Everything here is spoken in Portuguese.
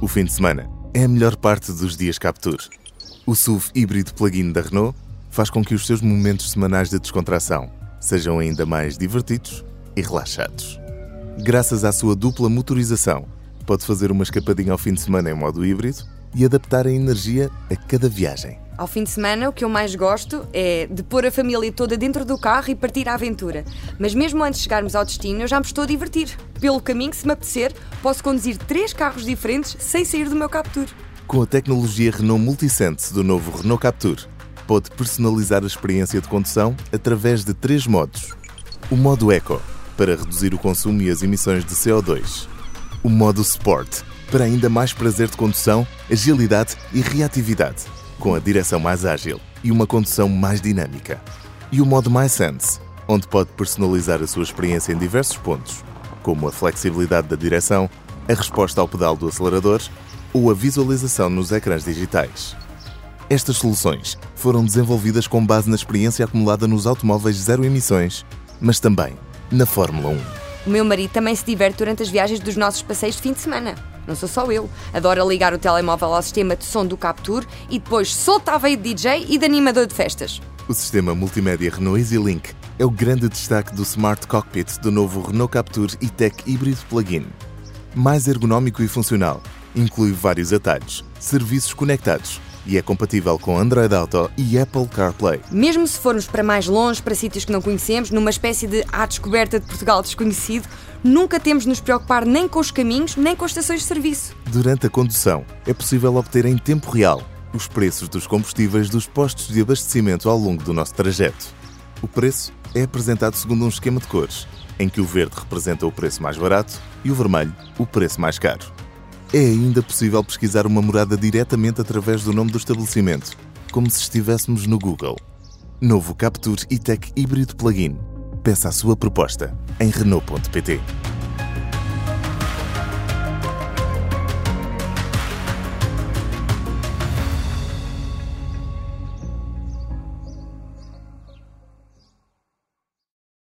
O fim de semana é a melhor parte dos dias Captur. O SUV híbrido plug-in da Renault faz com que os seus momentos semanais de descontração sejam ainda mais divertidos e relaxados. Graças à sua dupla motorização, pode fazer uma escapadinha ao fim de semana em modo híbrido e adaptar a energia a cada viagem. Ao fim de semana, o que eu mais gosto é de pôr a família toda dentro do carro e partir à aventura. Mas mesmo antes de chegarmos ao destino, eu já me estou a divertir. Pelo caminho, se me apetecer, posso conduzir três carros diferentes sem sair do meu Captur. Com a tecnologia Renault Multisense do novo Renault Captur, pode personalizar a experiência de condução através de três modos. O modo Eco, para reduzir o consumo e as emissões de CO2. O modo Sport, para ainda mais prazer de condução, agilidade e reatividade com a direção mais ágil e uma condução mais dinâmica. E o modo MySense, onde pode personalizar a sua experiência em diversos pontos, como a flexibilidade da direção, a resposta ao pedal do acelerador ou a visualização nos ecrãs digitais. Estas soluções foram desenvolvidas com base na experiência acumulada nos automóveis zero emissões, mas também na Fórmula 1. O meu marido também se diverte durante as viagens dos nossos passeios de fim de semana. Não sou só eu. Adora ligar o telemóvel ao sistema de som do Capture e depois solta a veia de DJ e de animador de festas. O sistema multimédia Renault EasyLink é o grande destaque do Smart Cockpit do novo Renault Capture e-Tech híbrido plug-in. Mais ergonómico e funcional, inclui vários atalhos, serviços conectados e é compatível com Android Auto e Apple CarPlay. Mesmo se formos para mais longe, para sítios que não conhecemos, numa espécie de à descoberta de Portugal desconhecido, nunca temos de nos preocupar nem com os caminhos, nem com as estações de serviço. Durante a condução, é possível obter em tempo real os preços dos combustíveis dos postos de abastecimento ao longo do nosso trajeto. O preço é apresentado segundo um esquema de cores, em que o verde representa o preço mais barato e o vermelho o preço mais caro. É ainda possível pesquisar uma morada diretamente através do nome do estabelecimento, como se estivéssemos no Google. Novo Capture e-Tech híbrido plug-in. Peça a sua proposta em Renault.pt.